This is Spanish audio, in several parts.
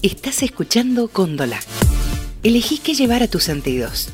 Estás escuchando Cóndola. Elegí qué llevar a tus sentidos.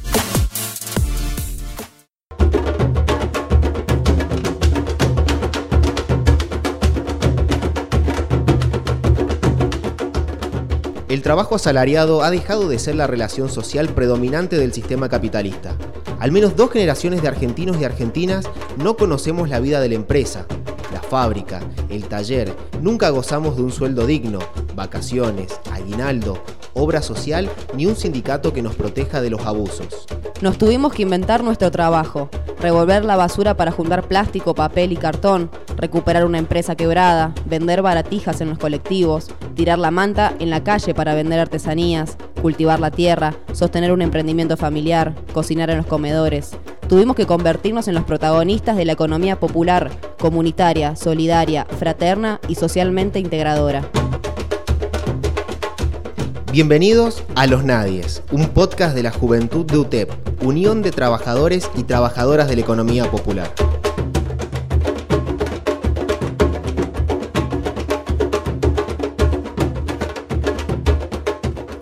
El trabajo asalariado ha dejado de ser la relación social predominante del sistema capitalista. Al menos dos generaciones de argentinos y argentinas no conocemos la vida de la empresa, la fábrica, el taller. Nunca gozamos de un sueldo digno, vacaciones, aguinaldo, obra social ni un sindicato que nos proteja de los abusos. Nos tuvimos que inventar nuestro trabajo, revolver la basura para juntar plástico, papel y cartón, recuperar una empresa quebrada, vender baratijas en los colectivos, tirar la manta en la calle para vender artesanías, cultivar la tierra, sostener un emprendimiento familiar, cocinar en los comedores. Tuvimos que convertirnos en los protagonistas de la economía popular, comunitaria, solidaria, fraterna y socialmente integradora. Bienvenidos a Los Nadies, un podcast de la Juventud de UTEP, Unión de Trabajadores y Trabajadoras de la Economía Popular.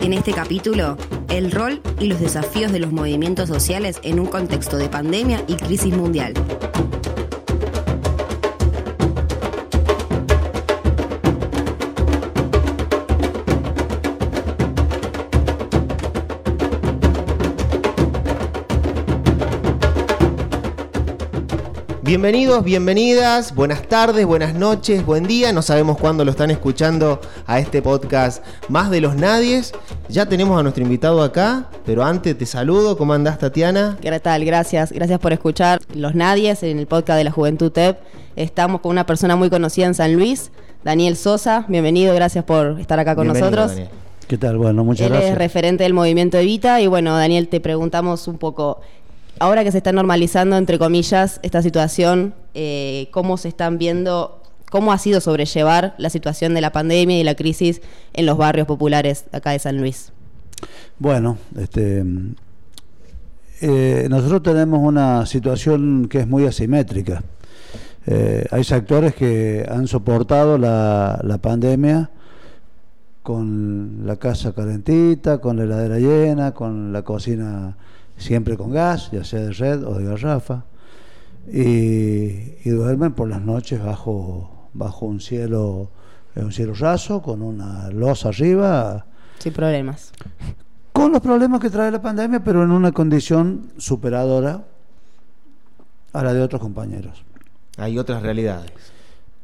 En este capítulo, el rol y los desafíos de los movimientos sociales en un contexto de pandemia y crisis mundial. Bienvenidos, bienvenidas, buenas tardes, buenas noches, buen día. No sabemos cuándo lo están escuchando a este podcast más de los nadies. Ya tenemos a nuestro invitado acá, pero antes te saludo. ¿Cómo andás, Tatiana? ¿Qué tal? Gracias. Gracias por escuchar Los Nadies en el podcast de la Juventud TEP. Estamos con una persona muy conocida en San Luis, Daniel Sosa. Bienvenido, gracias por estar acá con Bienvenido, nosotros. Daniel. ¿Qué tal? Bueno, muchas Él gracias. es referente del movimiento Evita y bueno, Daniel, te preguntamos un poco, ahora que se está normalizando, entre comillas, esta situación, eh, ¿cómo se están viendo, cómo ha sido sobrellevar la situación de la pandemia y la crisis en los barrios populares acá de San Luis? Bueno, este, eh, nosotros tenemos una situación que es muy asimétrica. Eh, hay sectores que han soportado la, la pandemia con la casa calentita, con la heladera llena, con la cocina siempre con gas, ya sea de red o de garrafa, y, y duermen por las noches bajo, bajo un cielo, eh, un cielo raso, con una losa arriba, Sin problemas. con los problemas que trae la pandemia, pero en una condición superadora a la de otros compañeros. Hay otras realidades.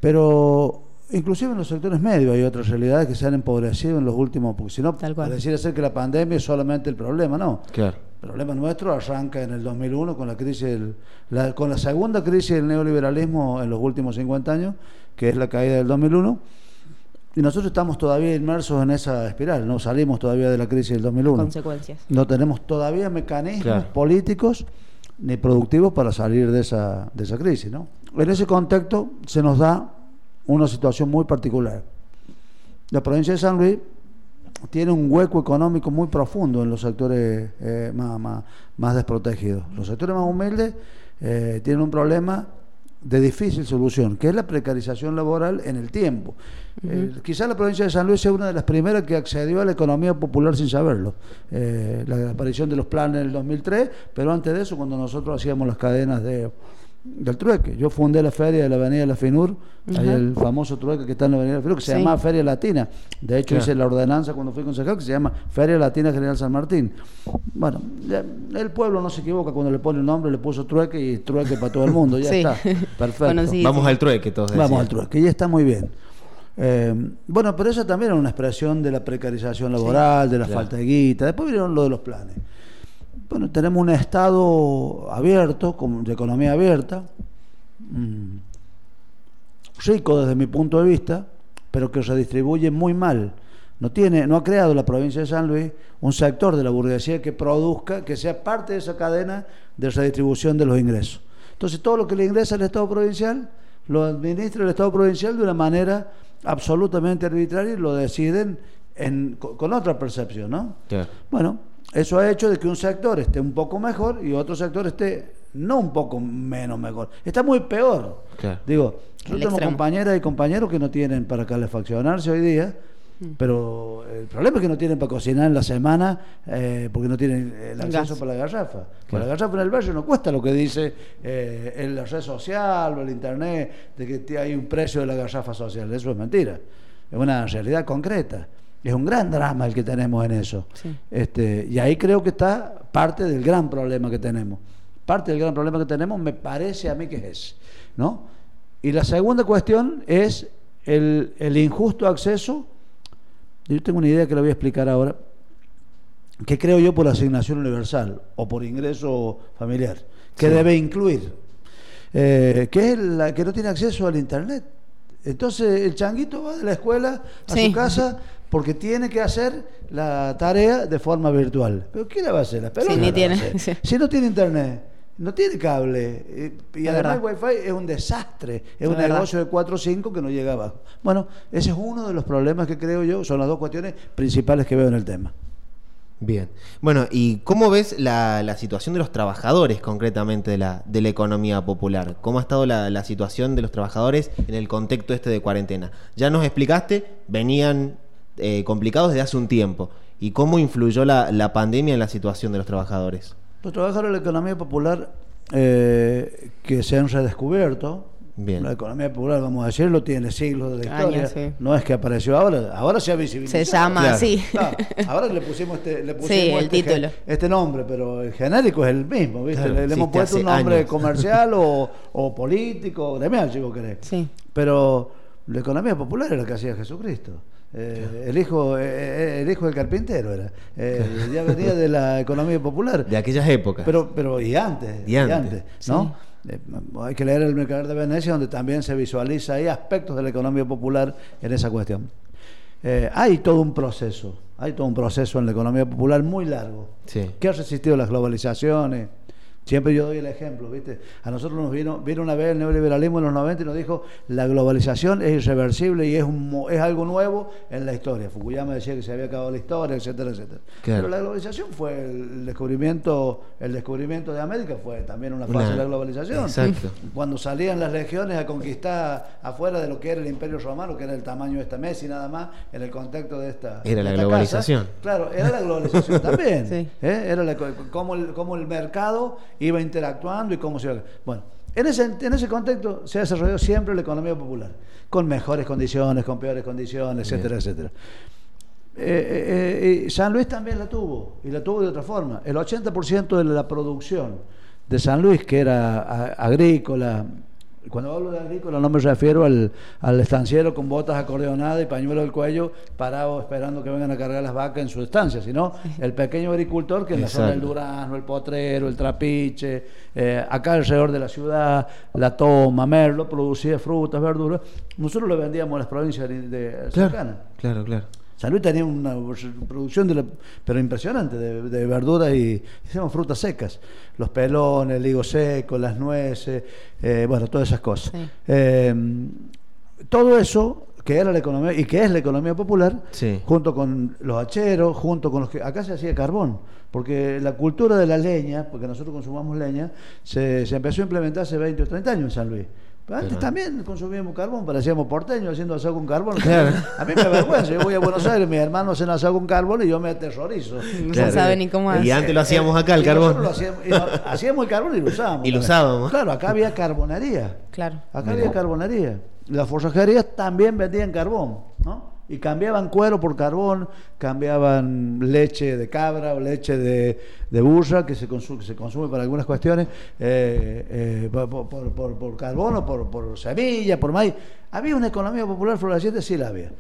Pero inclusive en los sectores medios hay otras realidades que se han empobrecido en los últimos, porque si no, pareciera ser que la pandemia es solamente el problema, no. Claro. El problema nuestro arranca en el 2001 con la crisis, del- la, con la segunda crisis del neoliberalismo en los últimos 50 años, que es la caída del 2001. Y nosotros estamos todavía inmersos en esa espiral, no salimos todavía de la crisis del 2001. Consecuencias. No tenemos todavía mecanismos Claro. políticos ni productivos para salir de esa, de esa crisis. ¿no? En ese contexto se nos da una situación muy particular. La provincia de San Luis tiene un hueco económico muy profundo en los sectores eh, más, más- más desprotegidos. Los sectores más humildes eh, tienen un problema de difícil solución, que es la precarización laboral en el tiempo. Eh, quizás la provincia de San Luis sea una de las primeras que accedió a la economía popular sin saberlo. Eh, la aparición de los planes en el 2003, pero antes de eso, cuando nosotros hacíamos las cadenas de, del trueque. Yo fundé la feria de la Avenida de la Finur, Ajá. el famoso trueque que está en la Avenida de la Finur, que se Sí. llamaba Feria Latina. De hecho, Claro. hice la ordenanza cuando fui concejal que se llama Feria Latina General San Martín. Bueno, ya, el pueblo no se equivoca cuando le pone el nombre, le puso trueque y trueque para todo el mundo, ya Sí. está. Perfecto. Bueno, sí. Vamos al trueque, todos Vamos al trueque, ya está muy bien. Eh, bueno, pero eso también es una expresión de la precarización laboral, de la Claro. falta de guita. Después vinieron lo de los planes. Bueno, tenemos un Estado abierto, de economía abierta, mm, rico desde mi punto de vista, pero que redistribuye muy mal. No, tiene, no ha creado la provincia de San Luis un sector de la burguesía que produzca, que sea parte de esa cadena de redistribución de los ingresos. Entonces, todo lo que le ingresa al Estado provincial lo administra el Estado provincial de una manera absolutamente arbitraria y lo deciden en- con, con otra percepción, ¿no? Claro. Bueno, eso ha hecho de que un sector esté un poco mejor y otro sector esté no un poco menos mejor, está muy peor. Claro. Digo, tenemos extremo. compañeras y compañeros que no tienen para calefaccionarse hoy día Mm. Pero el problema es que no tienen para cocinar en la semana eh, porque no tienen el acceso Gas. para la garrafa. Claro. Para la garrafa en el barrio no cuesta lo que dice eh, en la red social o el internet de que hay un precio de la garrafa social. Eso es mentira. Es una realidad concreta. Es un gran drama el que tenemos en eso. Sí. Este, y ahí creo que está parte del gran problema que tenemos. Parte del gran problema que tenemos me parece a mí que es ese, ¿no? Y la segunda cuestión es el, el injusto acceso. Yo tengo una idea que la voy a explicar ahora, que creo yo por asignación universal o por ingreso familiar, que debe incluir, eh, que es la que no tiene acceso al Internet. Entonces el changuito va de la escuela a Sí. su casa porque tiene que hacer la tarea de forma virtual. ¿Pero quién la va a hacer? La ni tiene, sí. Si no tiene internet, no tiene cable, eh, y además el wifi es un desastre, es, un verdad. negocio de 4 o 5 que no llega abajo. Bueno, ese es uno de los problemas que creo yo, son las dos cuestiones principales que veo en el tema. Bien. Bueno, ¿y cómo ves la, la situación de los trabajadores concretamente de la, de la economía popular? ¿Cómo ha estado la, la situación de los trabajadores en el contexto este de cuarentena? Ya nos explicaste, venían eh, complicados desde hace un tiempo. ¿Y cómo influyó la, la pandemia en la situación de los trabajadores? Los trabajadores de la economía popular eh, que se han redescubierto, Bien. la economía popular, vamos a decirlo, tiene siglos de Años, historia, sí. no es que apareció ahora, ahora se ha visibilizado. Se llama Claro. así. Claro, ahora le pusimos este, le pusimos Sí, el este, ge- título. este nombre, pero el genérico es el mismo, ¿viste? Claro, le, le hemos puesto un nombre años. comercial o, o político, o gremial, si vos querés. Sí. Pero la economía popular era la que hacía Jesucristo. Eh, el hijo eh, eh, el hijo del carpintero era. Eh, Ya venía de la economía popular. De aquellas épocas. Pero, pero y antes, Y antes, ¿no? Eh, hay que leer el Mercader de Venecia, donde también se visualiza ahí aspectos de la economía popular en esa cuestión. Eh, hay todo un proceso, hay todo un proceso en la economía popular muy largo, Sí. que ha resistido las globalizaciones. Siempre yo doy el ejemplo, ¿viste? A nosotros nos vino, vino una vez el neoliberalismo en los 90 y nos dijo la globalización es irreversible y es, un, mo- es algo nuevo en la historia. Fukuyama decía que se había acabado la historia, etcétera, etcétera. Claro. Pero la globalización fue el descubrimiento, el descubrimiento de América fue también una fase Una- de la globalización. Exacto. Cuando salían las legiones a conquistar afuera de lo que era el Imperio Romano, que era el tamaño de esta mesa y nada más, en el contexto de esta. Era de la esta globalización. casa. Claro, era la globalización también. Sí. ¿eh? Era la, cómo, el, cómo el mercado iba interactuando y cómo se iba. Bueno, en ese, en ese contexto se ha desarrollado siempre la economía popular, con mejores condiciones, con peores condiciones, etcétera, etcétera. Eh, eh, eh, San Luis también la tuvo, y la tuvo de otra forma. El 80% de la producción de San Luis, que era a- agrícola, cuando hablo de agrícola no me refiero al, al estanciero con botas acordeonadas y pañuelo del cuello parado esperando que vengan a cargar las vacas en su estancia, sino el pequeño agricultor que en la zona del Exacto. Durazno, el Potrero, el Trapiche, eh, acá alrededor de la ciudad, la Toma, Merlo, producía frutas, verduras, nosotros lo vendíamos a las provincias de, de cercanas. Claro, claro. San Luis tenía una producción, de la- pero impresionante, de, de verduras y hicimos frutas secas. Los pelones, el higo seco, las nueces, eh, bueno, todas esas cosas. Sí. Eh, todo eso que era la economía y que es la economía popular, Sí. junto con los hacheros, junto con los que acá se hacía carbón, porque la cultura de la leña, porque nosotros consumamos leña, se, se empezó a implementar hace 20 o 30 años en San Luis. Pero antes Ajá. también consumíamos carbón, parecíamos porteños haciendo asado con carbón. Claro. A mí me avergüenza, yo voy a Buenos Aires, mis hermanos hacen asado con carbón y yo me aterrorizo. No Claro. sabe ni cómo Y hacer. antes lo hacíamos acá, el Y carbón. nosotros lo hacíamos, y hacíamos el carbón y lo usábamos. Y lo usábamos. Claro, acá había carbonería. Claro. Acá Mira. había carbonería. Las forrajerías también vendían carbón, ¿no? Y cambiaban cuero por carbón, cambiaban leche de cabra o leche de, de burra, que se, consume, se consume para algunas cuestiones, eh, eh, por, por- por- carbón o por, por semilla, por maíz. Había una economía popular floreciente, sí la había.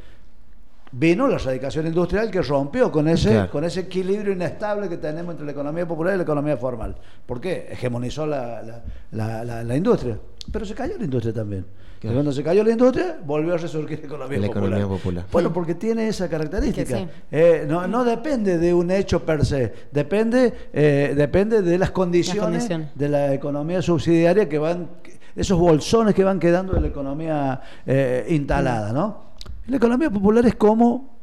Vino la erradicación industrial que rompió con ese, Claro. con ese equilibrio inestable que tenemos entre la economía popular y la economía formal. ¿Por qué? Hegemonizó la, la- la- la- la industria. Pero se cayó la industria también. Claro. Y cuando se cayó la industria, volvió a resurgir la economía La popular. economía popular. Bueno, porque tiene esa característica. Es que sí. Eh, no, no depende de un hecho per se, depende, eh, depende de las condiciones, condiciones. de la economía subsidiaria que van, esos bolsones que van quedando de la economía eh, instalada, ¿no? La economía popular es como,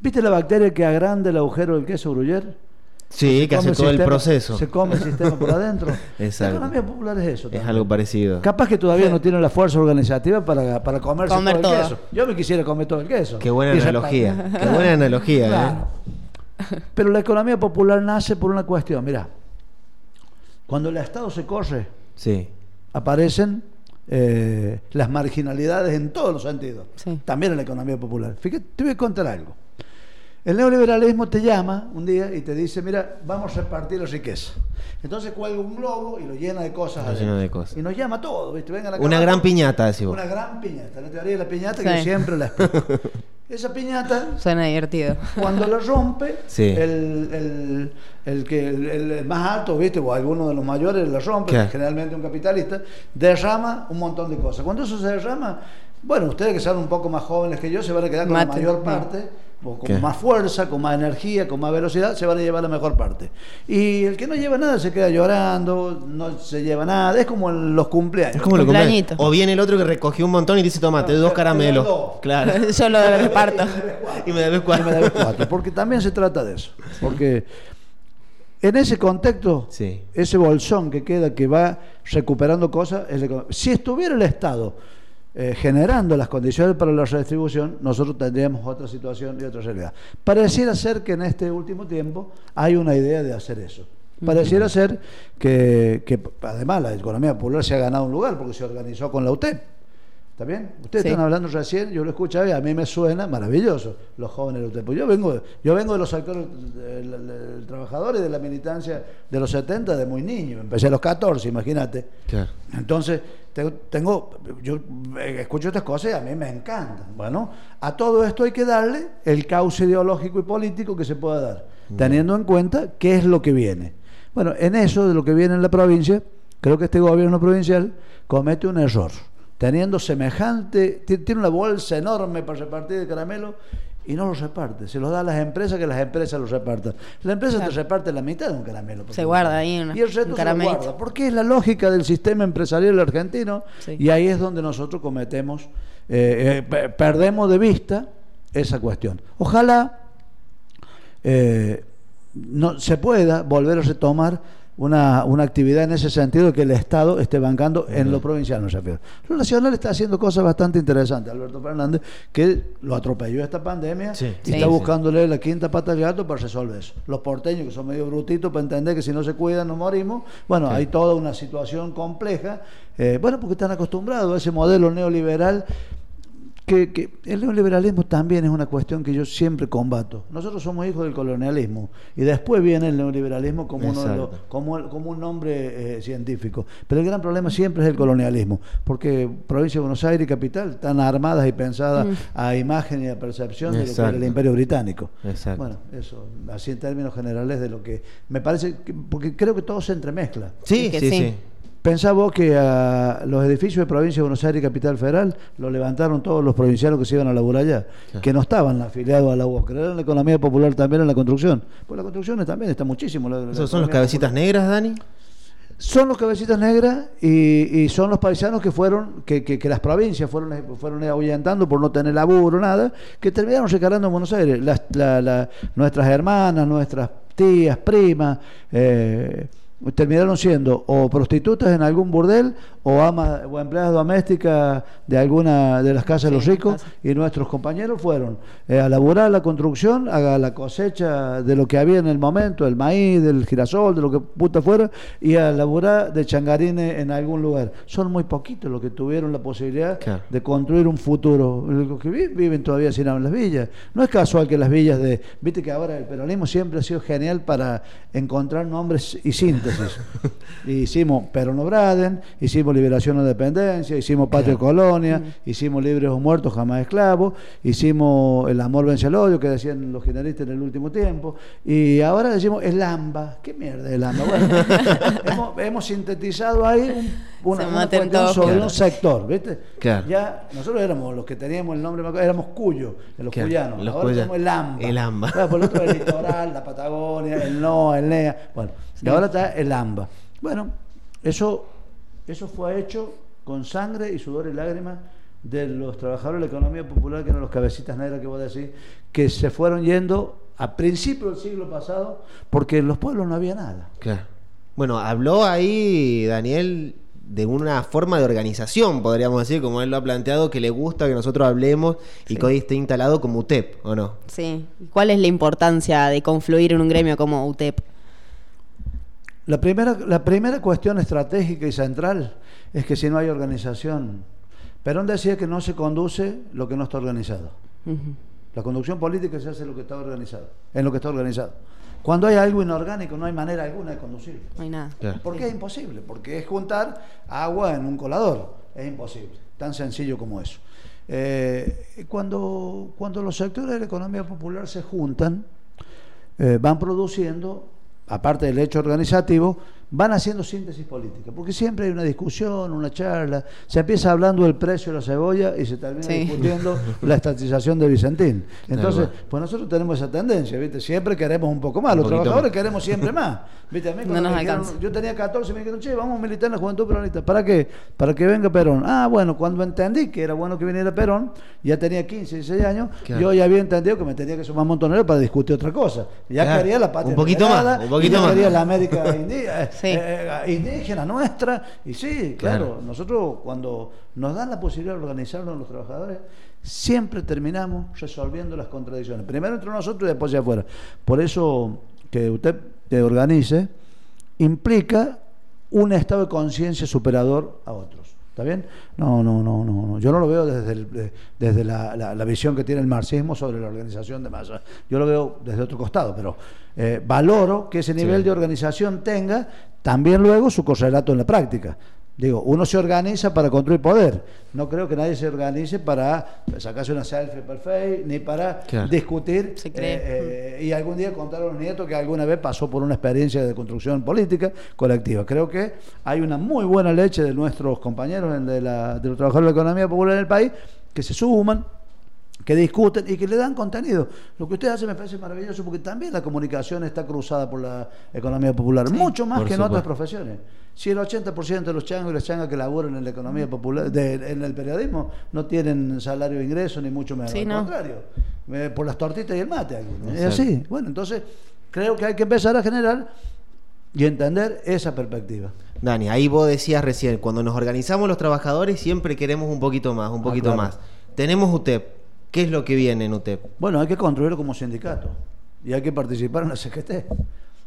¿viste la bacteria que agranda el agujero del queso gruyer? Sí, Se que come hace todo el proceso. Se come el sistema por adentro. Exacto. La economía popular es eso. Es también. algo parecido. Capaz que todavía no tiene la fuerza organizativa para, para comerse Comer todo el todo. queso. Yo me quisiera comer todo el queso. Qué buena Y analogía. Qué buena analogía, Claro. ¿eh? Pero la economía popular nace por una cuestión. Mira, cuando el Estado se corre, Sí. aparecen eh, las marginalidades en todos los sentidos. Sí. También en la economía popular. Fíjate, te voy a contar algo. El neoliberalismo te llama un día y te dice, mira, vamos a repartir la riqueza. Entonces cuelga un globo y lo llena de cosas. Lo adentro. llena de cosas. Y nos llama a todos, ¿viste? Vengan acá Una abajo. gran piñata, decís vos. Una gran piñata. La teoría de la piñata que yo siempre la explico. Esa piñata Suena divertido. cuando la rompe, Sí. el, el- el que, el, el más alto, ¿viste? o alguno de los mayores la rompe, Claro. generalmente un capitalista, derrama un montón de cosas. Cuando eso se derrama, bueno, ustedes que son un poco más jóvenes que yo se van a quedar con la mayor parte, o con ¿Qué? más fuerza, con más energía, con más velocidad, se van a llevar la mejor parte. Y el que no lleva nada se queda llorando, no se lleva nada, es como en los cumpleaños. Es como lo que Cumpleañito. O viene el otro que recogió un montón y dice, toma, te doy dos caramelos. Claro. Yo lo reparto. y me debes Y cuatro. me debes cuatro, porque también se trata de eso. Porque en ese contexto, Sí. ese bolsón que queda, que va recuperando cosas, es la economía. si estuviera el Estado eh, generando las condiciones para la redistribución, nosotros tendríamos otra situación y otra realidad. Pareciera ser que en este último tiempo hay una idea de hacer eso. Pareciera ser que, que, además la economía popular se ha ganado un lugar porque se organizó con la UTEP. ¿Está bien? Ustedes Sí. están hablando recién, yo lo escuchaba y a mí me suena maravilloso los jóvenes de UTEP. Pues yo vengo, yo vengo de los sectores del, del- del trabajador y de la militancia de los 70 de muy niño. Empecé a los 14, imagínate. Claro. Entonces, te- tengo, yo eh, escucho estas cosas y a mí me encantan. Bueno, a todo esto hay que darle el cauce ideológico y político que se pueda dar, teniendo en cuenta qué es lo que viene. Bueno, en eso de lo que viene en la provincia, creo que este gobierno provincial comete un error. Teniendo semejante, ti- tiene una bolsa enorme para repartir de caramelo y no los reparte. Se los da a las empresas que las empresas los repartan. La empresa te reparte la mitad de un caramelo. Se guarda ahí una- y el resto un se lo guarda. Porque es la lógica del sistema empresarial argentino Sí. y ahí es donde nosotros cometemos, eh, eh, pe- perdemos de vista esa cuestión. Ojalá eh, no se pueda volver a retomar una, una actividad en ese sentido que el Estado esté bancando en lo provincial, me refiero. Lo nacional está haciendo cosas bastante interesantes, Alberto Fernández, que lo atropelló esta pandemia Sí. y Sí. está Sí. buscándole la quinta pata al gato para resolver eso. Los porteños, que son medio brutitos para entender que si no se cuidan nos morimos, bueno, hay toda una situación compleja, eh, bueno, porque están acostumbrados a ese modelo neoliberal que, que el neoliberalismo también es una cuestión que yo siempre combato. Nosotros somos hijos del colonialismo y después viene el neoliberalismo como, uno de los- Exacto. como, el- como un nombre eh, científico. Pero el gran problema siempre es el colonialismo, porque provincia de Buenos Aires y capital están armadas y pensadas a imagen y a percepción de lo que era el Exacto. imperio británico. Exacto. Bueno, eso, así en términos generales de lo que me parece, que- porque creo que todo se entremezcla. Sí, sí, sí. sí. Pensá vos que a los edificios de provincia de Buenos Aires y Capital Federal los levantaron todos los provincianos que se iban a laburar allá, Claro. que no estaban afiliados a la UOC, eran la economía popular también en la construcción. Pues la construcción también está muchísimo. la- la ¿Esos son los cabecitas popular. negras, Dani? Son los cabecitas negras y, y son los paisanos que fueron, que, que- que las provincias fueron, fueron ahuyentando por no tener laburo, nada, que terminaron recalando en Buenos Aires. Las, la- la- nuestras hermanas, nuestras tías, primas, eh, terminaron siendo o prostitutas en algún burdel o amas o empleadas domésticas de alguna de las casas de los ricos y nuestros compañeros fueron eh, a laburar la construcción, a la cosecha de lo que había en el momento, el maíz, del girasol, de lo que puta fuera, y a laburar de changarines en algún lugar. Son muy poquitos los que tuvieron la posibilidad Claro. de construir un futuro. Los que vi- viven todavía sin en las villas. No es casual que las villas de... Viste que ahora el peronismo siempre ha sido genial para encontrar nombres y síntesis. hicimos Perón Braden, hicimos Liberación o Dependencia, hicimos Patria y Colonia, hicimos Libres o Muertos Jamás Esclavos, hicimos El Amor Vence al Odio, que decían los generalistas en el último tiempo, y ahora decimos El AMBA. ¿Qué mierda es el AMBA? Bueno, hemos, hemos sintetizado ahí un- una, una sobre Claro. un sector, ¿viste? Claro. Ya nosotros éramos los que teníamos el nombre, éramos Cuyo, de los Claro, cuyanos. los Ahora cuya- somos el AMBA. el AMBA. Claro, por el otro el litoral, la Patagonia, el NOA, el NEA. Bueno, y ahora está el AMBA. Bueno, eso, eso fue hecho con sangre y sudor y lágrimas de los trabajadores de la economía popular, que eran los cabecitas negras que voy a decir, que se fueron yendo a principios del siglo pasado, porque en los pueblos no había nada. Claro. Bueno, habló ahí Daniel de una forma de organización, podríamos decir, como él lo ha planteado, que le gusta que nosotros hablemos y que hoy esté instalado como UTEP, ¿o no? Sí. ¿Y ¿Cuál es la importancia de confluir en un gremio como UTEP? La primera, la primera cuestión estratégica y central es que si no hay organización, Perón decía que no se conduce lo que no está organizado. La conducción política se hace lo que está organizado, en lo que está organizado. Cuando hay algo inorgánico no hay manera alguna de conducirlo. No hay nada. Claro. ¿Por qué es imposible? Porque es juntar agua en un colador. Es imposible. Tan sencillo como eso. Eh, cuando, cuando los sectores de la economía popular se juntan, eh, van produciendo, aparte del hecho organizativo, van haciendo síntesis política. Porque siempre hay una discusión, una charla. Se empieza hablando del precio de la cebolla y se termina Sí. discutiendo la estatización de Vicentín. Entonces, pues nosotros tenemos esa tendencia, ¿viste? Siempre queremos un poco más. Los trabajadores más. queremos siempre más. ¿Viste? A mí No nos dijeron- yo tenía 14 y me dijeron, che, vamos a militar en la Juventud Peronista. ¿Para qué? Para que venga Perón. Ah, bueno, cuando entendí que era bueno que viniera Perón, ya tenía 15, 16 años, Claro. yo ya había entendido que me tenía que sumar montonero para discutir otra cosa. Ya Claro. quería la patria Un poquito más, un poquito ya más. quería la América eh, Sí. eh, indígena nuestra. Y sí, claro, Claro. nosotros cuando nos dan la posibilidad de organizarnos los trabajadores, siempre terminamos resolviendo las contradicciones. Primero entre nosotros y después hacia afuera. Por eso que usted te organice implica un estado de conciencia superador a otros. ¿Está bien? No, no, no, no. no. Yo no lo veo desde, el- de- desde la, la- la visión que tiene el marxismo sobre la organización de masas. Yo lo veo desde otro costado, pero eh, valoro que ese nivel Sí. de organización tenga también luego su correlato en la práctica. Digo, uno se organiza para construir poder. No creo que nadie se organice para sacarse una selfie perfecta, ni para Claro. discutir Se cree. eh, eh, y algún día contar a los nietos que alguna vez pasó por una experiencia de construcción política colectiva. Creo que hay una muy buena leche de nuestros compañeros en- de, la- de los trabajadores de la economía popular en el país que se suman, que discuten y que le dan contenido. Lo que usted hace me parece maravilloso porque también la comunicación está cruzada por la economía popular, mucho más que en otras profesiones. Si el 80% de los changos y las changas que laburan en la economía popular, de- en el periodismo, no tienen salario de ingreso ni mucho menos. Sí, Al no. contrario, eh, por las tortitas y el mate. algunos. Es así. Bueno, entonces creo que hay que empezar a generar y entender esa perspectiva. Dani, ahí vos decías recién, cuando nos organizamos los trabajadores siempre queremos un poquito más, un Ah, poquito claro. más. Tenemos UTEP. ¿Qué es lo que viene en UTEP? Bueno, hay que construirlo como sindicato y hay que participar en la CGT.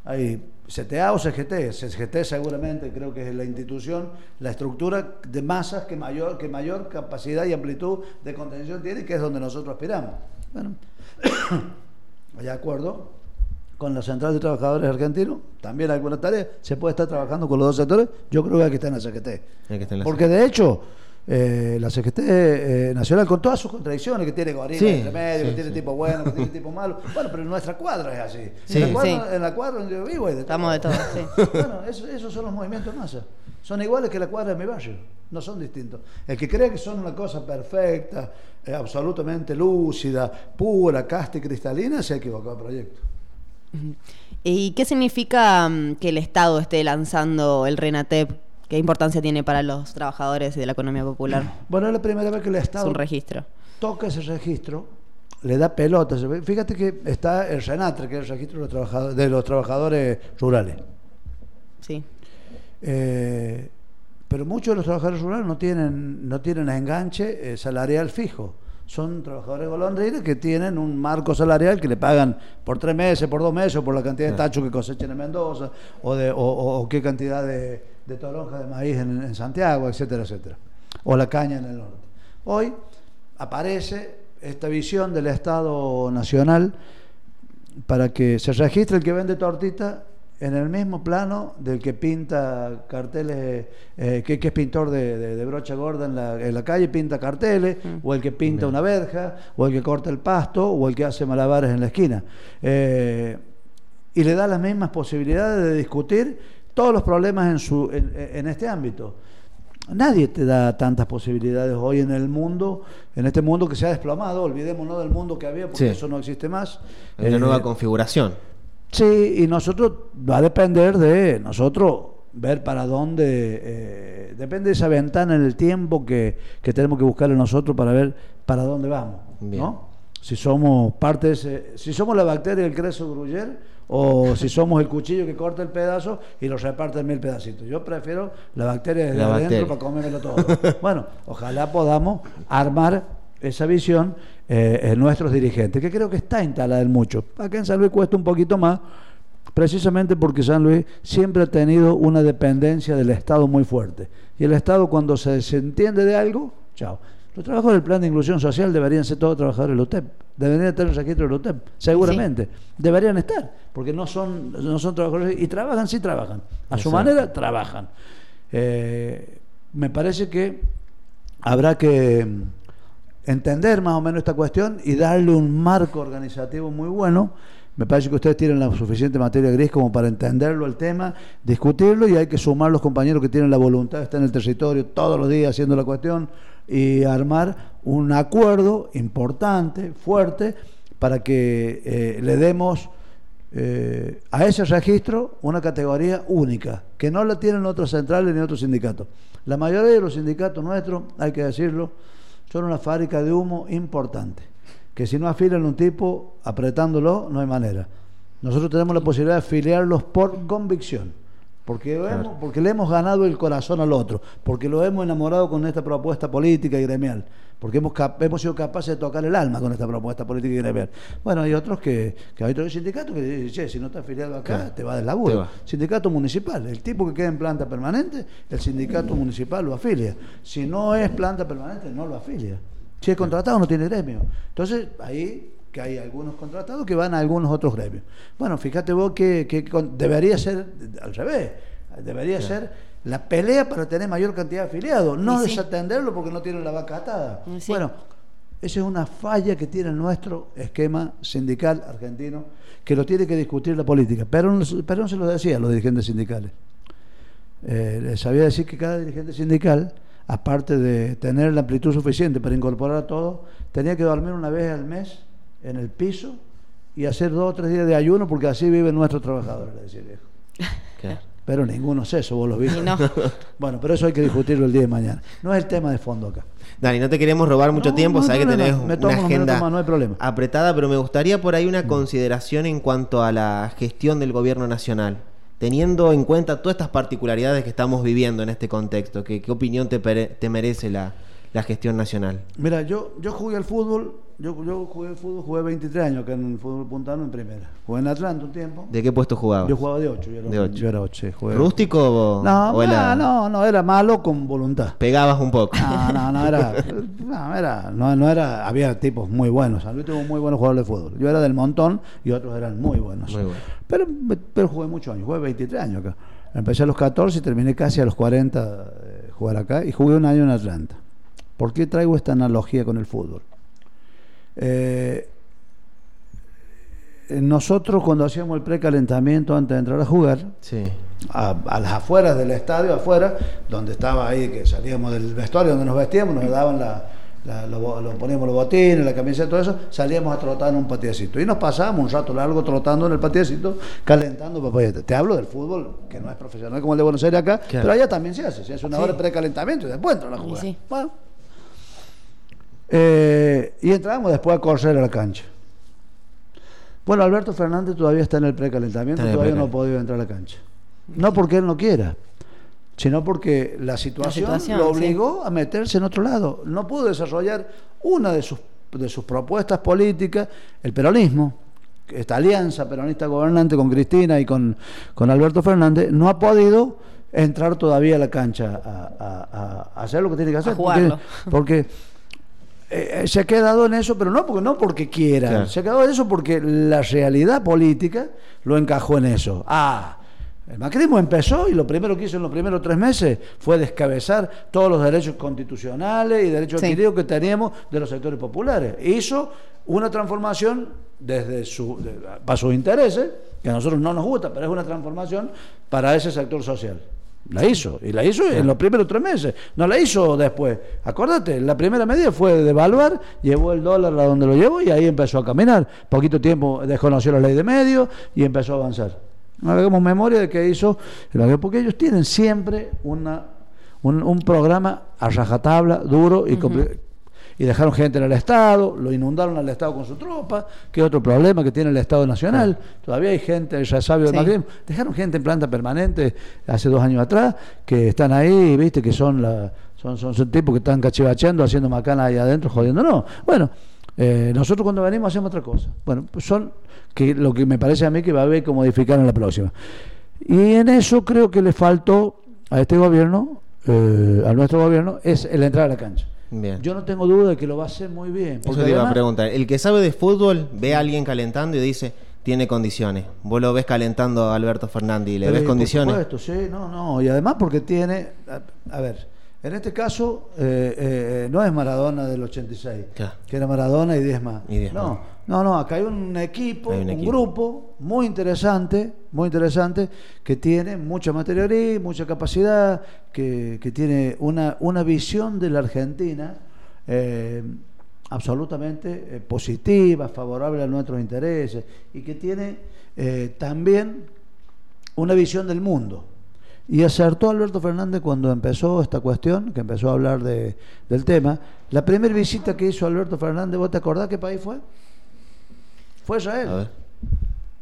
Hay CTA o CGT. CGT seguramente creo que es la institución, la estructura de masas que mayor, que mayor capacidad y amplitud de contención tiene y que es donde nosotros aspiramos. Bueno, de acuerdo con la Central de Trabajadores Argentinos, también hay alguna tarea, se puede estar trabajando con los dos sectores, yo creo que hay que estar en la CGT. Hay que estar en la Porque de hecho, eh, la CGT eh, Nacional, con todas sus contradicciones, que tiene Sí, entre medio, sí, que tiene sí. tipo bueno, que tiene tipo malo, bueno, pero en nuestra cuadra es así. Sí. En, la cuadra, Sí. en la cuadra donde yo vivo hay de Estamos de todo, sí. Bueno, eso- esos son los movimientos de masa. Son iguales que la cuadra de mi barrio, no son distintos. El que cree que son una cosa perfecta, eh, absolutamente lúcida, pura, casta y cristalina, se ha equivocado de proyecto. ¿Y qué significa mm, que el Estado esté lanzando el RENATEP? ¿Qué importancia tiene para los trabajadores de la economía popular? Bueno, es la primera vez que el Es Estado un registro. toca ese registro, le da pelota. Se ve- Fíjate que está el RENATRE, que es el registro de los trabajadores, de los trabajadores rurales. Sí. Eh, pero muchos de los trabajadores rurales no tienen, no tienen enganche eh, salarial fijo. Son trabajadores golondrinas que tienen un marco salarial que le pagan por tres meses, por dos meses, o por la cantidad de tachos que cosechen en Mendoza, o, de, o, o- o qué cantidad de, de toronjas de maíz en, en Santiago, etcétera, etcétera. O la caña en el norte. Hoy aparece esta visión del Estado Nacional para que se registre el que vende tortita en el mismo plano del que pinta carteles, eh, que, que es pintor de, de- de brocha gorda en la, en la calle, pinta carteles, o el que pinta una verja, o el que corta el pasto, o el que hace malabares en la esquina. Eh, y le da las mismas posibilidades de discutir todos los problemas en, su, en, en este ámbito. Nadie te da tantas posibilidades hoy en el mundo, en este mundo que se ha desplomado, olvidémonos del mundo que había, porque Sí. eso no existe más. Hay una Eh, nueva configuración. Sí, y nosotros va a depender de nosotros ver para dónde, eh, depende de esa ventana en el tiempo que, que tenemos que buscarle nosotros para ver para dónde vamos. Bien. ¿no? si somos parte de ese, si somos la bacteria del creso gruyer o si somos el cuchillo que corta el pedazo y lo reparte en mil pedacitos. Yo prefiero la bacteria desde La adentro bacteria. para comérmelo todo. bueno, ojalá podamos armar esa visión eh, en nuestros dirigentes, que creo que está instalada en mucho. Acá en San Luis cuesta un poquito más, precisamente porque San Luis siempre ha tenido una dependencia del Estado muy fuerte. Y el Estado cuando se desentiende de algo, chao. Los trabajadores del plan de inclusión social deberían ser todos trabajadores del UTEP, deberían estar en el registro del UTEP, seguramente. Deberían estar, porque no son, no son trabajadores y trabajan, sí trabajan. A su manera trabajan. Eh, me parece que habrá que entender más o menos esta cuestión y darle un marco organizativo muy bueno. Me parece que ustedes tienen la suficiente materia gris como para entenderlo el tema, discutirlo y hay que sumar los compañeros que tienen la voluntad de estar en el territorio todos los días haciendo la cuestión y armar un acuerdo importante, fuerte, para que eh, le demos eh, a ese registro una categoría única, que no la tienen otras centrales ni otros sindicatos. La mayoría de los sindicatos nuestros, hay que decirlo, son una fábrica de humo importante, que si no afilan un tipo apretándolo, no hay manera. Nosotros tenemos la posibilidad de afiliarlos por convicción, porque, lo hemos- porque le hemos ganado el corazón al otro, porque lo hemos enamorado con esta propuesta política y gremial, porque hemos, hemos sido capaces de tocar el alma con esta propuesta política y gremial. Bueno, hay otros que, que hay otros sindicatos que dicen, che, si no estás afiliado acá, Claro. te va del laburo. va. Sindicato municipal, el tipo que queda en planta permanente, el sindicato municipal lo afilia. Si no es planta permanente, no lo afilia. Si es contratado, no tiene gremio. Entonces, ahí que hay algunos contratados que van a algunos otros gremios. Bueno, fíjate vos que, que con- debería ser al revés. Debería ser la pelea para tener mayor cantidad de afiliados, no sí. desatenderlo porque no tienen la vaca atada. Sí. Bueno, esa es una falla que tiene nuestro esquema sindical argentino, que lo tiene que discutir la política. Pero no, pero no se lo decía a los dirigentes sindicales. Eh, les sabía decir que cada dirigente sindical, aparte de tener la amplitud suficiente para incorporar a todos, tenía que dormir una vez al mes en el piso y hacer dos o tres días de ayuno porque así viven nuestros trabajadores, le decía el viejo. Claro. Pero ninguno es eso, vos lo viste. Y no. Bueno, pero eso hay que discutirlo el día de mañana. No es el tema de fondo acá. Dani, no te queremos robar mucho No, tiempo, no sabes que tenés Me tomo una minutos agenda más, no hay problema. apretada, pero me gustaría por ahí Mm. una consideración en cuanto a la gestión del gobierno nacional. Teniendo en cuenta todas estas particularidades que estamos viviendo en este contexto, ¿qué, qué opinión te, te merece la, la gestión nacional? Mira, yo, yo jugué al fútbol, yo, yo jugué al fútbol, jugué 23 años acá en el fútbol puntano en primera. Jugué en Atlanta un tiempo. ¿De qué puesto jugabas? Yo jugaba de 8, yo era, De ocho. yo era 8, sí, jugué. ¿Rústico o, No, o era- no, no, era malo con voluntad. Pegabas un poco. No, no, no era, no, era, no, no era, había tipos muy buenos. San Luis tuvo muy buenos jugadores de fútbol. Yo era del montón y otros eran muy buenos. Muy bueno. Pero, pero jugué muchos años, jugué 23 años acá. Empecé a los 14 y terminé casi a los 40 eh, jugar acá y jugué un año en Atlanta. ¿Por qué traigo esta analogía con el fútbol? Eh, nosotros cuando hacíamos el precalentamiento antes de entrar a jugar, Sí. a, a las afueras del estadio, afuera, donde estaba ahí, que salíamos del vestuario donde nos vestíamos, nos daban la, la- lo, poníamos los botines, la camiseta, todo eso, salíamos a trotar en un patiecito. Y nos pasábamos un rato largo trotando en el patiecito, calentando papayete. Te hablo del fútbol, que no es profesional como el de Buenos Aires acá, Claro. pero allá también se hace, se hace una Sí. hora de precalentamiento y después entran a Y jugar. sí. Bueno. Eh, y entramos después a correr a la cancha. Bueno, Alberto Fernández todavía está en el precalentamiento, en el todavía no ha podido entrar a la cancha. No porque él no quiera, sino porque la situación, situación, lo sí. obligó a meterse en otro lado. No pudo desarrollar una de sus, de sus propuestas políticas, el peronismo, esta alianza peronista gobernante con Cristina y con, con Alberto Fernández, no ha podido entrar todavía a la cancha a, a- a- a hacer lo que tiene que hacer. porque- jugarlo. porque eh, se ha quedado en eso, pero no porque, no porque quiera, Claro. se ha quedado en eso porque la realidad política lo encajó en eso. Ah, el macrismo empezó y lo primero que hizo en los primeros tres meses fue descabezar todos los derechos constitucionales y derechos Sí. adquiridos que teníamos de los sectores populares. Hizo una transformación desde su, de- para sus intereses, que a nosotros no nos gusta, pero es una transformación para ese sector social. La hizo, y la hizo en los primeros tres meses, no la hizo después. Acordate, la primera medida fue devaluar, llevó el dólar a donde lo llevó y ahí empezó a caminar. Poquito tiempo desconoció la ley de medios y empezó a avanzar. No hagamos memoria de que hizo, porque ellos tienen siempre una, un, un programa a rajatabla, duro y compli- Y dejaron gente en el Estado, lo inundaron al Estado con su tropa, que es otro problema que tiene el Estado Nacional. Todavía hay gente, ya sabio del Sí. Dejaron gente en planta permanente hace dos años atrás, que están ahí, viste, que son la, son, son, son tipos que están cachivacheando, haciendo macana ahí adentro, jodiéndonos. Bueno, eh, nosotros cuando venimos hacemos otra cosa. Bueno, pues son que lo que me parece a mí que va a haber que modificar en la próxima. Y en eso creo que le faltó a este gobierno, eh, a nuestro gobierno, es el entrar a la cancha. Bien. Yo no tengo duda de que lo va a hacer muy bien. Eso te iba a preguntar. El que sabe de fútbol ve a alguien calentando y dice, tiene condiciones. Vos lo ves calentando a Alberto Fernández y le ves por condiciones. supuesto, sí, no, no. Y además porque tiene, a, a ver, en este caso eh, eh, no es Maradona del 86, Claro. que era Maradona y 10 más. Y 10 no, más. no, no, acá hay un equipo, Hay un un, equipo. grupo muy interesante, muy interesante, que tiene mucha materialidad, mucha capacidad, que, que tiene una, una visión de la Argentina. eh, absolutamente eh, positiva, favorable a nuestros intereses y que tiene eh, también una visión del mundo. Y acertó Alberto Fernández cuando empezó esta cuestión, que empezó a hablar de, del tema. La primera visita que hizo Alberto Fernández, ¿vos te acordás qué país fue? Fue Israel. A ver.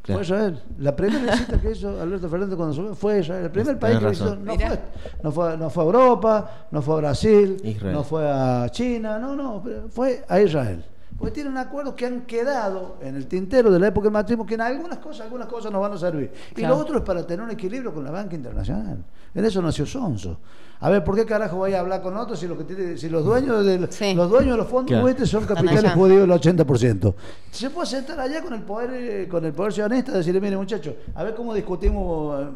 Claro. Fue Israel. La primera visita que hizo Alberto Fernández cuando subió fue Israel. El primer país que razón. no fue, no, fue, no fue a Europa, no fue a Brasil, Israel. no fue a China, no, no, pero fue a Israel. Porque tienen acuerdos que han quedado en el tintero de la época del macrismo, que en algunas cosas, algunas cosas nos van a servir. Y Claro. lo otro es para tener un equilibrio con la banca internacional. En eso nació Sonso. A ver, ¿por qué carajo voy a hablar con otros si, lo que tiene- si los dueños del- Sí. los dueños de los fondos Claro. son capitales judíos el 80%? Se puede sentar allá con el poder eh, con el poder sionista y decirle, mire muchachos, a ver cómo discutimos. eh,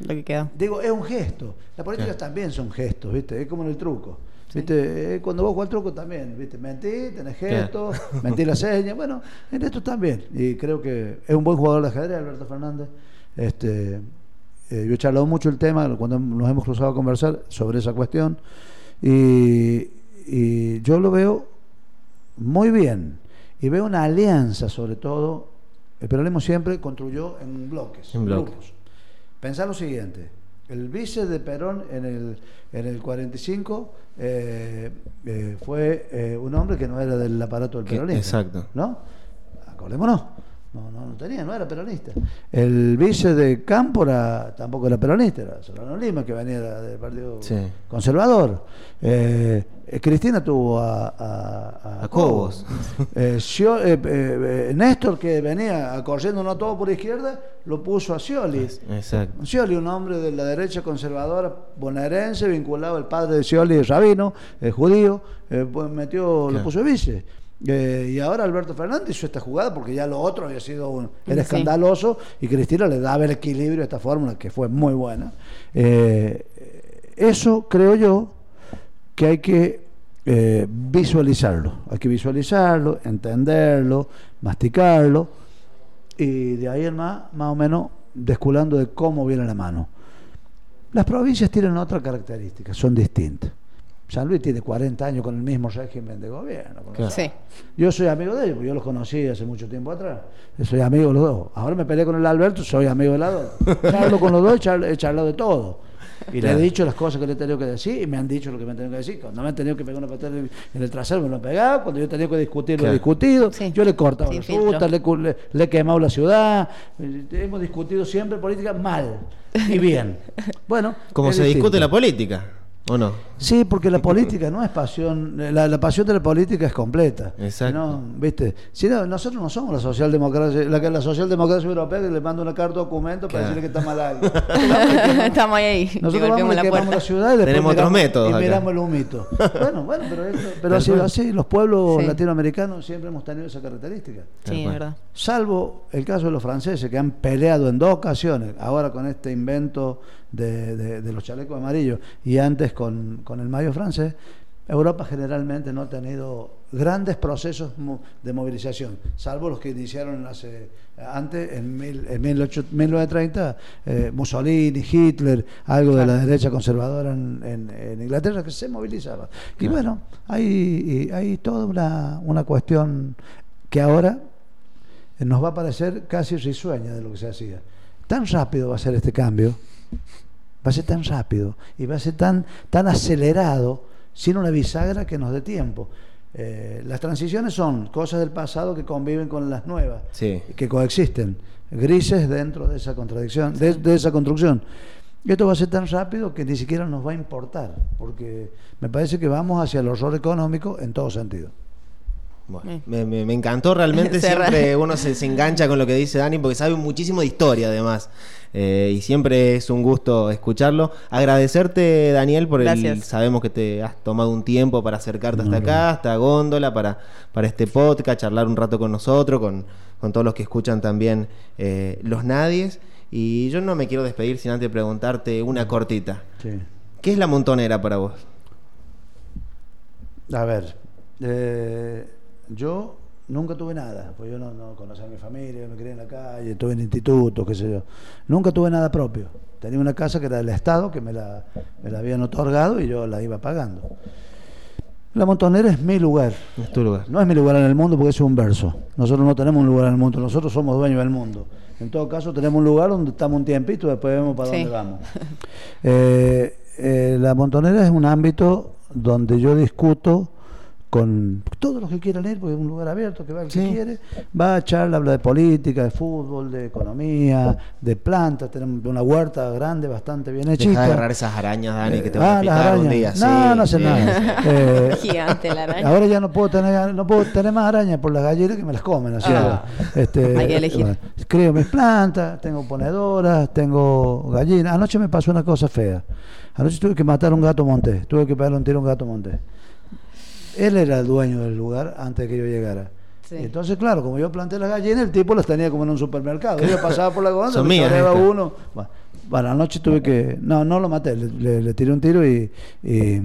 Lo que quedó. Digo, es un gesto. Las políticas también son gestos, ¿viste? Es como en el truco. ¿Viste? Eh, Cuando vos jugás al truco también, ¿viste? Mentí, tenés gestos, mentí la seña. Bueno, en esto también. Y creo que es un buen jugador de ajedrez, Alberto Fernández. Este, eh, yo he charlado mucho el tema cuando nos hemos cruzado a conversar sobre esa cuestión. Y, y yo lo veo muy bien. Y veo una alianza, sobre todo. El peronismo siempre construyó en bloques, En bloques. grupos. Pensá lo siguiente: el vice de Perón en el, en el 45 eh, eh, fue eh, un hombre que no era del aparato del peronismo. exacto. ¿No? Acordémonos. No, no, no tenía, no era peronista. El vice de Cámpora tampoco era peronista, era Solano Lima, que venía del Partido Sí. Conservador. Eh, eh, Cristina tuvo a, a, A Cobos. Eh, eh, eh, Néstor, que venía corriendo no todo por izquierda, lo puso a Scioli. Exacto. Scioli, un hombre de la derecha conservadora bonaerense, vinculado al padre de Scioli, el rabino, el judío, pues metió, lo puso vice. Eh, y ahora Alberto Fernández hizo esta jugada porque ya lo otro había sido un, era Sí. escandaloso y Cristina le daba el equilibrio a esta fórmula que fue muy buena. Eh, eso creo yo que hay que eh, visualizarlo, hay que visualizarlo, entenderlo, masticarlo y de ahí en más, más o menos desculando de cómo viene la mano. Las provincias tienen otra característica, son distintas. San Luis tiene 40 años con el mismo régimen de gobierno. Claro. Sí. Yo soy amigo de ellos, porque yo los conocí hace mucho tiempo atrás. Soy amigo de los dos. Ahora me peleé con el Alberto, soy amigo de los dos. Charlo con los dos y charlo- he charlado de todo. Y Claro. le he dicho las cosas que le he tenido que decir y me han dicho lo que me han tenido que decir. Cuando me han tenido que pegar una patada en el- trasero, me lo han pegado. Cuando yo he tenido que discutir, lo he discutido. Sí. Yo le he cortado las rutas, le, he cu- le- le he quemado la ciudad. Hemos discutido siempre política mal y bien. Bueno, Como se discute la política, ¿o no? Sí, porque la política no es pasión, la, la pasión de la política es completa. Exacto. No, ¿viste? Si no, nosotros no somos la socialdemocracia, la, que- la socialdemocracia europea que le manda una carta documento para Claro. decirle que está mal algo. Nosotros vamos y le quemamos- Estamos ahí. Nosotros vamos la puerta. la ciudad y después Tenemos otros métodos y acá. miramos el humito. bueno, bueno, pero, esto- pero ha Tal sido cual. así. Los pueblos Sí. latinoamericanos siempre hemos tenido esa característica. Sí, es verdad. Salvo el caso de los franceses que han peleado en dos ocasiones, ahora con este invento de, de- de los chalecos amarillos y antes con, con el mayo francés, Europa generalmente no ha tenido grandes procesos de movilización, salvo los que iniciaron hace, antes, en, mil- en 18 1930, eh, Mussolini, Hitler, algo de la derecha conservadora en, en- en Inglaterra que se movilizaba. Y Claro. bueno, hay, hay toda una, una cuestión que ahora eh, nos va a parecer casi risueña de lo que se hacía. Tan rápido va a ser este cambio, va a ser tan rápido y va a ser tan, tan acelerado, sin una bisagra que nos dé tiempo. Eh, las transiciones son cosas del pasado que conviven con las nuevas, Sí. que coexisten, grises dentro de esa contradicción, de, de esa construcción. Y esto va a ser tan rápido que ni siquiera nos va a importar, porque me parece que vamos hacia el horror económico en todo sentido. Bueno, me, me- me encantó realmente, siempre uno se, se engancha con lo que dice Dani porque sabe muchísimo de historia además. Eh, y siempre es un gusto escucharlo. Agradecerte, Daniel, por el... Sabemos que te has tomado un tiempo para acercarte hasta acá, hasta Góndola, para, para este podcast, charlar un rato con nosotros, con, con todos los que escuchan también eh, Los Nadies. Y yo no me quiero despedir sin antes preguntarte una cortita. Sí. ¿Qué es la montonera para vos? A ver, eh, yo nunca tuve nada, pues yo no, no conocía a mi familia, me crié en la calle, estuve en instituto, qué sé yo. Nunca tuve nada propio. Tenía una casa que era del Estado, que me la, me la habían otorgado y yo la iba pagando. La montonera es mi lugar. Es tu lugar. No es mi lugar en el mundo porque es un verso. Nosotros no tenemos un lugar en el mundo, nosotros somos dueños del mundo. En todo caso, tenemos un lugar donde estamos un tiempito y después vemos para Sí. dónde vamos. Eh, eh, la montonera es un ámbito donde yo discuto con todos los que quieran ir, porque es un lugar abierto, que va el que Sí. quiere, va a charla, habla de política, de fútbol, de economía, de plantas, tenemos una huerta grande, bastante bien Deja hechita. de agarrar esas arañas, Dani, que te van Ah, a las picar un día. No, Sí, no hace sí. nada. Eh, Gigante la araña. Ahora ya no puedo tener no puedo tener más arañas por las gallinas que me las comen. Así Ah. que, este, Hay que elegir. bueno, crío mis plantas, tengo ponedoras, tengo gallinas. Anoche me pasó una cosa fea. Anoche tuve que matar a un gato montés. Tuve que pegarle un tiro a un gato montés. Él era el dueño del lugar antes de que yo llegara. Sí. Entonces, claro, como yo planté las gallinas, el tipo las tenía como en un supermercado. Yo pasaba por la Son me uno. Bueno, bueno, anoche tuve que. No, no lo maté, le, le- le tiré un tiro y, y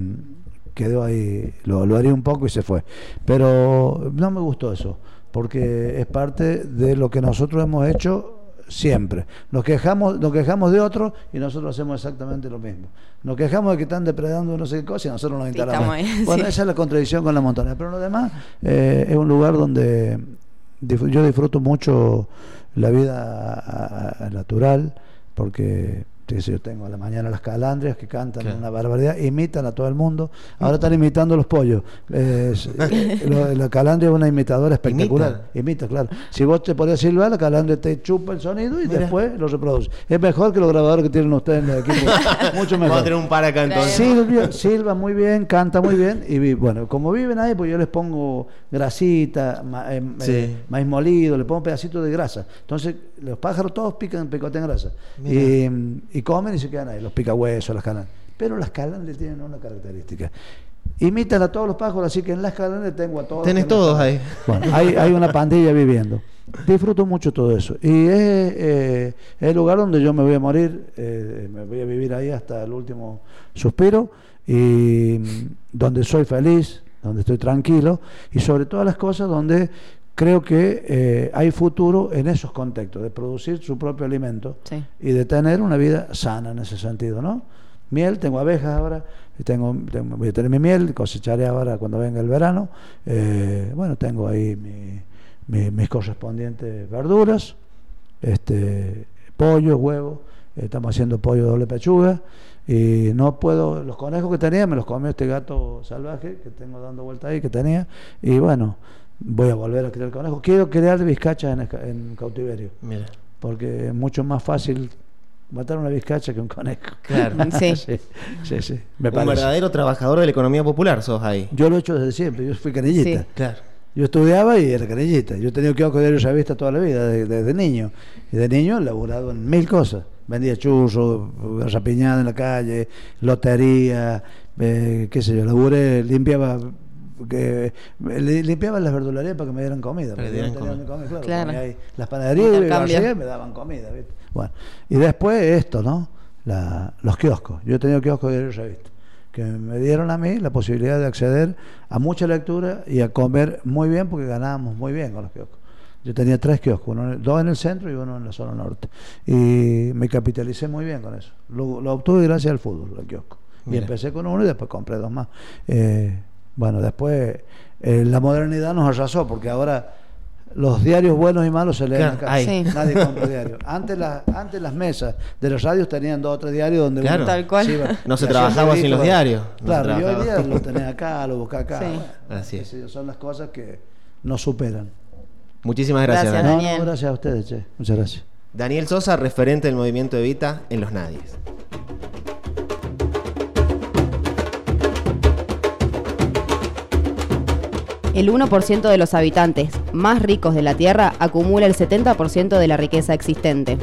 quedó ahí. Lo, lo haría un poco y se fue. Pero no me gustó eso, porque es parte de lo que nosotros hemos hecho siempre. Nos quejamos, nos quejamos de otros y nosotros hacemos exactamente lo mismo. Nos quejamos de que están depredando no sé qué cosa y nosotros nos Sí, instalamos. ahí, Bueno, sí. esa es la contradicción con la montaña. Pero lo demás eh, es un lugar donde yo disfruto mucho la vida natural, porque qué sé yo tengo a la mañana las calandrias que cantan Claro. una barbaridad, imitan a todo el mundo. Ahora están imitando los pollos. Eh, lo- la calandria es una imitadora espectacular. Imita, claro. Si vos te podés silbar, la calandria te chupa el sonido y Mira. después lo reproduce. Es mejor que los grabadores que tienen ustedes en el equipo. Mucho mejor. Vamos a tener un par acá entonces. Silvia, silba muy bien, canta muy bien y vi- bueno, como viven ahí, pues yo les pongo grasita, ma- eh, Sí. eh, maíz molido, le pongo pedacitos de grasa. Entonces los pájaros todos pican, picotean grasa Mira. y, y comen y se quedan ahí, los picahuesos, las calandrias. Pero las calandrias tienen una característica. Imitan a todos los pájaros, así que en las calandrias tengo a todos. Tenés todos ahí. Bueno, hay, hay una pandilla viviendo. Disfruto mucho todo eso. Y es, eh, es el lugar donde yo me voy a morir, eh, me voy a vivir ahí hasta el último suspiro, y mm, donde soy feliz, donde estoy tranquilo, y sobre todas las cosas donde creo que eh, hay futuro en esos contextos, de producir su propio alimento Sí. y de tener una vida sana en ese sentido, ¿no? Miel, tengo abejas ahora, tengo, tengo- voy a tener mi miel, cosecharé ahora cuando venga el verano. Eh, bueno, tengo ahí mi- mi- mis correspondientes verduras, este, pollo, huevo, estamos haciendo pollo doble pechuga y no puedo, los conejos que tenía me los comió este gato salvaje que tengo dando vuelta ahí, que tenía, y bueno, voy a volver a criar conejos. Quiero crear vizcachas en, en cautiverio Mira. porque es mucho más fácil matar una vizcacha que un conejo. Claro. Sí. sí, sí, sí, me un verdadero trabajador de la economía popular sos ahí. Yo lo he hecho desde siempre, yo fui canillita. Sí. Claro. Yo estudiaba y era canillita. Yo tenía kiosco de diario revista toda la vida, de- desde niño. Y de niño he laburado en mil cosas. Vendía churros, rapiñada en la calle, lotería, eh, qué sé yo, laburé, limpiaba que li- limpiaba las verdulerías para que me dieran comida. Para que dieran tenía dónde comer, claro, Claro. ahí las panaderías y me daban comida. ¿viste? Bueno, y después esto, ¿no? La- los kioscos. Yo he tenido kioscos de revista que me dieron a mí la posibilidad de acceder a mucha lectura y a comer muy bien porque ganábamos muy bien con los kioscos. Yo tenía tres kioscos, uno dos en el centro y uno en la zona norte. Y me capitalicé muy bien con eso. Lo, lo obtuve gracias al fútbol, el kiosco. Y empecé con uno y después compré dos más. Eh, bueno, después eh, la modernidad nos arrasó porque ahora los diarios buenos y malos se leen Claro, acá. ahí. Sí. Nadie compra diarios. Antes, la- antes las mesas de las radios tenían dos o tres diarios donde Claro. uno Tal cual. se iba- No se trabajaba sin los diarios. No Claro, y hoy día lo tenés acá, lo buscás acá. Sí. Bueno, Así es. son las cosas que nos superan. Muchísimas gracias, Gracias, Daniel. No, no, gracias a ustedes, che. Muchas gracias. Daniel Sosa, referente del movimiento Evita en los Nadies. El 1% de los habitantes más ricos de la Tierra acumula el 70% de la riqueza existente.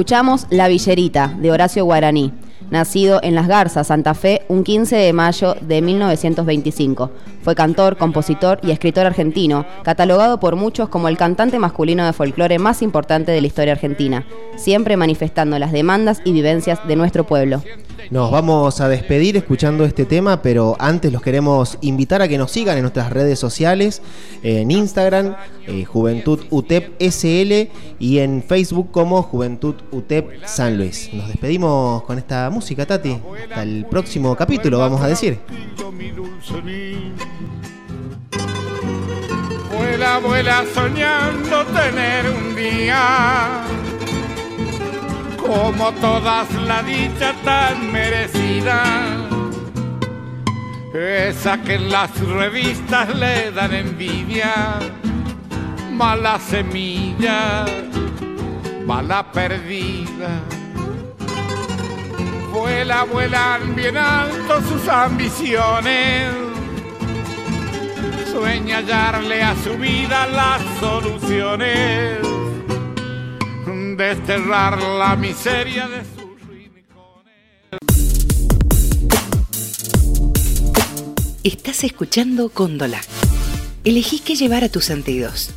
Escuchamos La Villerita, de Horacio Guaraní, nacido en Las Garzas, Santa Fe, un 15 de mayo de 1925. Fue cantor, compositor y escritor argentino, catalogado por muchos como el cantante masculino de folclore más importante de la historia argentina, siempre manifestando las demandas y vivencias de nuestro pueblo. Nos vamos a despedir escuchando este tema, pero antes los queremos invitar a que nos sigan en nuestras redes sociales, en Instagram, eh, Juventud UTEP SL y en Facebook como Juventud UTEP San Luis. Nos despedimos con esta música, Tati. Hasta el próximo capítulo, vamos a decir. Vuela, vuela soñando tener un día como todas la dicha tan merecida. Esa que en las revistas le dan envidia, mala semilla, mala perdida. Vuela, vuelan bien alto sus ambiciones. Sueña hallarle a su vida las soluciones. Desterrar la miseria de rincones. Estás escuchando Cóndola. Elegí qué llevar a tus sentidos.